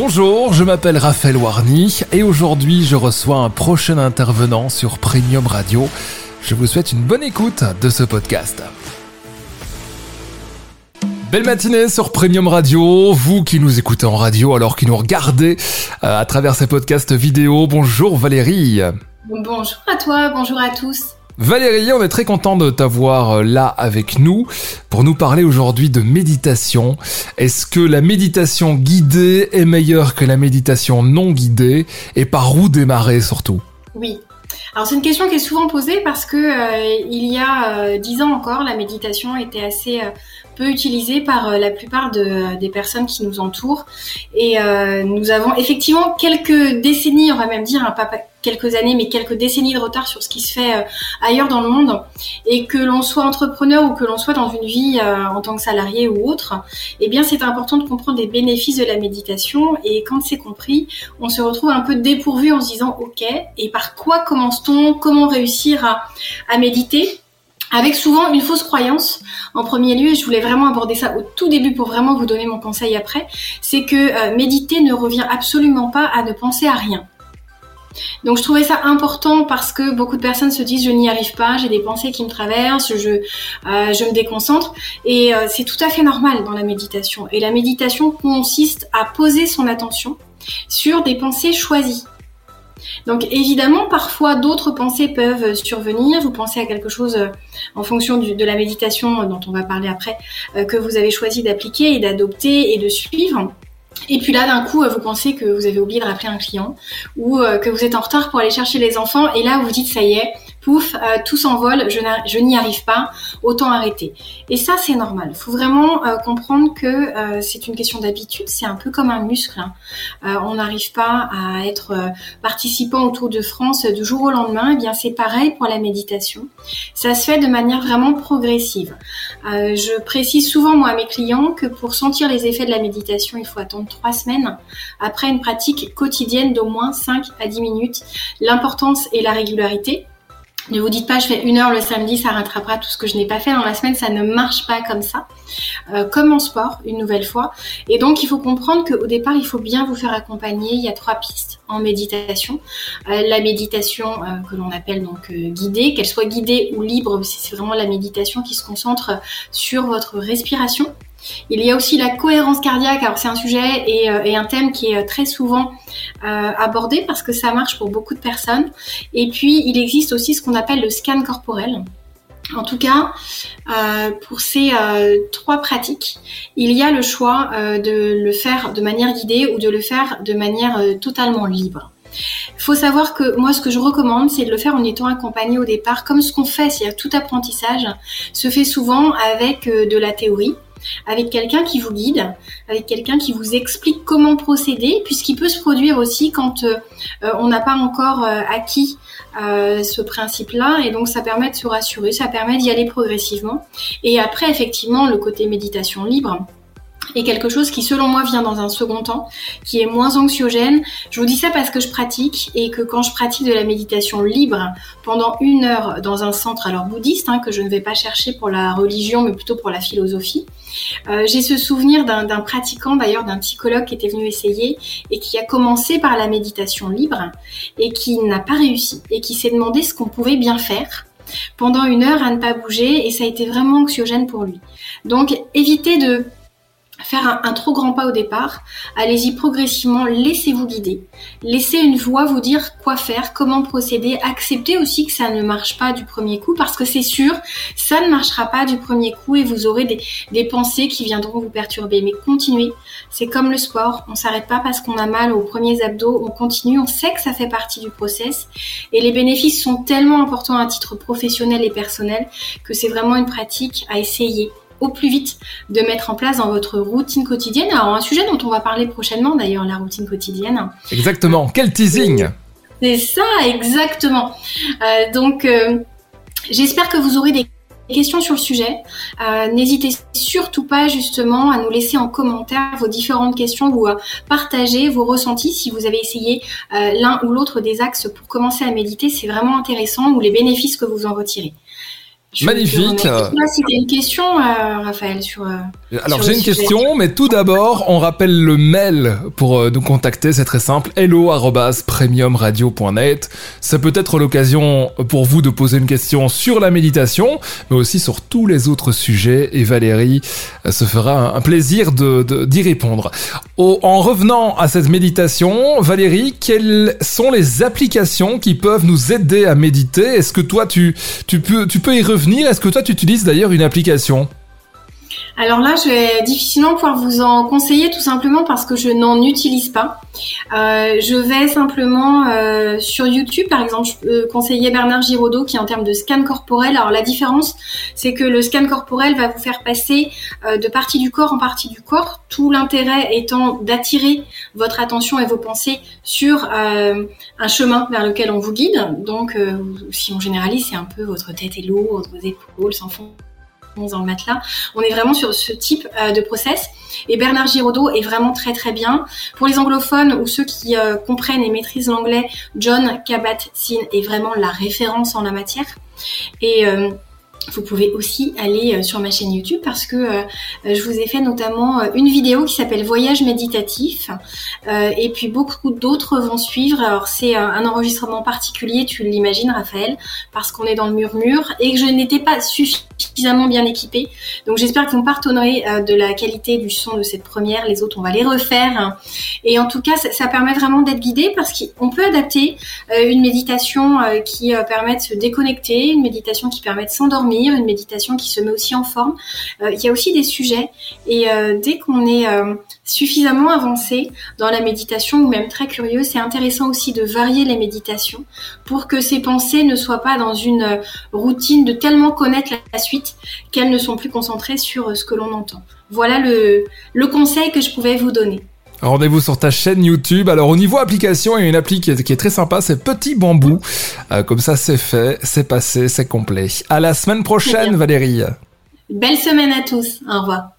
Bonjour, je m'appelle Raphaël Warny et aujourd'hui je reçois un prochain intervenant sur Premium Radio. Je vous souhaite une bonne écoute de ce podcast. Belle matinée sur Premium Radio, vous qui nous écoutez en radio alors qui nous regardez euh, à travers ces podcasts vidéo. Bonjour Valérie. Bonjour à toi, bonjour à tous. Valérie, on est très content de t'avoir euh, là avec nous pour nous parler aujourd'hui de méditation. Est-ce que la méditation guidée est meilleure que la méditation non guidée? Et par où démarrer surtout? Oui. Alors c'est une question qui est souvent posée parce que euh, il y a euh, dix ans encore, la méditation était assez peu utilisée par la plupart des personnes qui nous entourent. Et nous avons effectivement quelques décennies, on va même dire, un papa quelques années, mais quelques décennies de retard sur ce qui se fait euh, ailleurs dans le monde. Et que l'on soit entrepreneur ou que l'on soit dans une vie euh, en tant que salarié ou autre, eh bien, c'est important de comprendre les bénéfices de la méditation. Et quand c'est compris, on se retrouve un peu dépourvu en se disant, OK, et par quoi commence-t-on? Comment réussir à, à méditer? Avec souvent une fausse croyance en premier lieu, et je voulais vraiment aborder ça au tout début pour vraiment vous donner mon conseil après, c'est que euh, méditer ne revient absolument pas à ne penser à rien. Donc je trouvais ça important parce que beaucoup de personnes se disent je n'y arrive pas, j'ai des pensées qui me traversent, je, euh, je me déconcentre et euh, c'est tout à fait normal dans la méditation. Et la méditation consiste à poser son attention sur des pensées choisies. Donc évidemment, parfois d'autres pensées peuvent survenir. Vous pensez à quelque chose euh, en fonction de la méditation dont on va parler après, que vous avez choisi d'appliquer et d'adopter et de suivre. Et puis là, d'un coup, vous pensez que vous avez oublié de rappeler un client ou euh, que vous êtes en retard pour aller chercher les enfants. Et là, vous dites, ça y est, pouf, euh, tout s'envole, je n'y arrive pas, autant arrêter. Et ça, c'est normal. Il faut vraiment euh, comprendre que euh, c'est une question d'habitude, c'est un peu comme un muscle. Hein. on n'arrive pas à être participant au Tour de France du jour au lendemain. Eh bien, c'est pareil pour la méditation. Ça se fait de manière vraiment progressive. je précise souvent, moi, à mes clients que pour sentir les effets de la méditation, il faut attendre trois semaines après une pratique quotidienne d'au moins 5 à 10 minutes. L'importance est la régularité. Ne vous dites pas, je fais une heure le samedi, ça rattrapera tout ce que je n'ai pas fait dans la semaine. Ça ne marche pas comme ça. Euh, comme en sport, une nouvelle fois. Et donc, il faut comprendre qu'au départ, il faut bien vous faire accompagner. Il y a trois pistes en méditation. Euh, la méditation euh, que l'on appelle donc guidée, qu'elle soit guidée ou libre, c'est vraiment la méditation qui se concentre sur votre respiration il y a aussi la cohérence cardiaque. Alors c'est un sujet et, euh, un thème qui est euh, très souvent euh, abordé parce que ça marche pour beaucoup de personnes. Et puis il existe aussi ce qu'on appelle le scan corporel. En tout cas, pour ces trois pratiques, il y a le choix de le faire de manière guidée ou de le faire de manière totalement libre. Il faut savoir que moi, ce que je recommande, c'est de le faire en étant accompagné au départ, comme ce qu'on fait, c'est-à-dire tout apprentissage se fait souvent avec de la théorie avec quelqu'un qui vous guide, avec quelqu'un qui vous explique comment procéder, puisqu'il peut se produire aussi quand euh, euh, on n'a pas encore euh, acquis ce principe-là, et donc ça permet de se rassurer, ça permet d'y aller progressivement. Et après, effectivement, le côté méditation libre, quelque chose qui selon moi vient dans un second temps, qui est moins anxiogène. Je vous dis ça parce que je pratique et que quand je pratique de la méditation libre pendant une heure dans un centre alors bouddhiste, hein, que je ne vais pas chercher pour la religion mais plutôt pour la philosophie, euh, j'ai ce souvenir d'un pratiquant d'ailleurs, d'un psychologue qui était venu essayer et qui a commencé par la méditation libre et qui n'a pas réussi et qui s'est demandé ce qu'on pouvait bien faire pendant une heure à ne pas bouger et ça a été vraiment anxiogène pour lui. Donc évitez de faire un, trop grand pas au départ. Allez-y progressivement, laissez-vous guider. Laissez une voix vous dire quoi faire, comment procéder. Acceptez aussi que ça ne marche pas du premier coup parce que c'est sûr, ça ne marchera pas du premier coup et vous aurez des, pensées qui viendront vous perturber. Mais continuez. C'est comme le sport. On s'arrête pas parce qu'on a mal aux premiers abdos. On continue. On sait que ça fait partie du process et les bénéfices sont tellement importants à titre professionnel et personnel que c'est vraiment une pratique à essayer au plus vite de mettre en place dans votre routine quotidienne. Alors un sujet dont on va parler prochainement d'ailleurs, la routine quotidienne. Exactement, quel teasing C'est ça, exactement. Euh, donc euh, j'espère que vous aurez des questions sur le sujet. Euh, n'hésitez surtout pas justement à nous laisser en commentaire vos différentes questions ou à partager vos ressentis si vous avez essayé l'un ou l'autre des axes pour commencer à méditer. C'est vraiment intéressant ou les bénéfices que vous en retirez. Magnifique. Je si une question, euh, Raphaël, sur. Alors j'ai une question, mais tout d'abord, on rappelle le mail pour euh, nous contacter, c'est très simple, hello@premiumradio.net. Ça peut être l'occasion pour vous de poser une question sur la méditation, mais aussi sur tous les autres sujets, et Valérie euh, se fera un plaisir de d'y répondre. en revenant à cette méditation, Valérie, quelles sont les applications qui peuvent nous aider à méditer? Est-ce que toi tu tu peux tu peux y revenir? Est-ce que toi tu utilises d'ailleurs une application? Alors là, je vais difficilement pouvoir vous en conseiller tout simplement parce que je n'en utilise pas. Euh, je vais simplement euh, sur YouTube, par exemple, conseiller Bernard Giraudot qui en termes de scan corporel. Alors la différence, c'est que le scan corporel va vous faire passer euh, de partie du corps en partie du corps, tout l'intérêt étant d'attirer votre attention et vos pensées sur un chemin vers lequel on vous guide. Donc, si on généralise, c'est un peu votre tête et l'eau, vos épaules s'enfoncent On est vraiment sur ce type euh, de process. Et Bernard Giraudot est vraiment très très bien. Pour les anglophones ou ceux qui euh, comprennent et maîtrisent l'anglais, John Kabat-Zinn est vraiment la référence en la matière. Et euh, vous pouvez aussi aller euh, sur ma chaîne YouTube parce que euh, je vous ai fait notamment euh, une vidéo qui s'appelle Voyage méditatif et puis beaucoup d'autres vont suivre. Alors c'est un enregistrement particulier, tu l'imagines Raphaël, parce qu'on est dans le murmure et que je n'étais pas suffisamment bien équipée. Donc j'espère que vous pardonnerez de la qualité du son de cette première. Les autres, on va les refaire. Et en tout cas, ça permet vraiment d'être guidé parce qu'on peut adapter une méditation qui permet de se déconnecter, une méditation qui permet de s'endormir une méditation qui se met aussi en forme. Euh, il y a aussi des sujets et euh, dès qu'on est euh, suffisamment avancé dans la méditation ou même très curieux, c'est intéressant aussi de varier les méditations pour que ces pensées ne soient pas dans une routine de tellement connaître la suite qu'elles ne sont plus concentrées sur ce que l'on entend. Voilà le, le conseil que je pouvais vous donner. Rendez-vous sur ta chaîne YouTube. Alors au niveau application, il y a une appli qui est, très sympa, c'est Petit Bambou. Euh, comme ça c'est fait, c'est passé, c'est complet. À la semaine prochaine Valérie. Belle semaine à tous. Au revoir.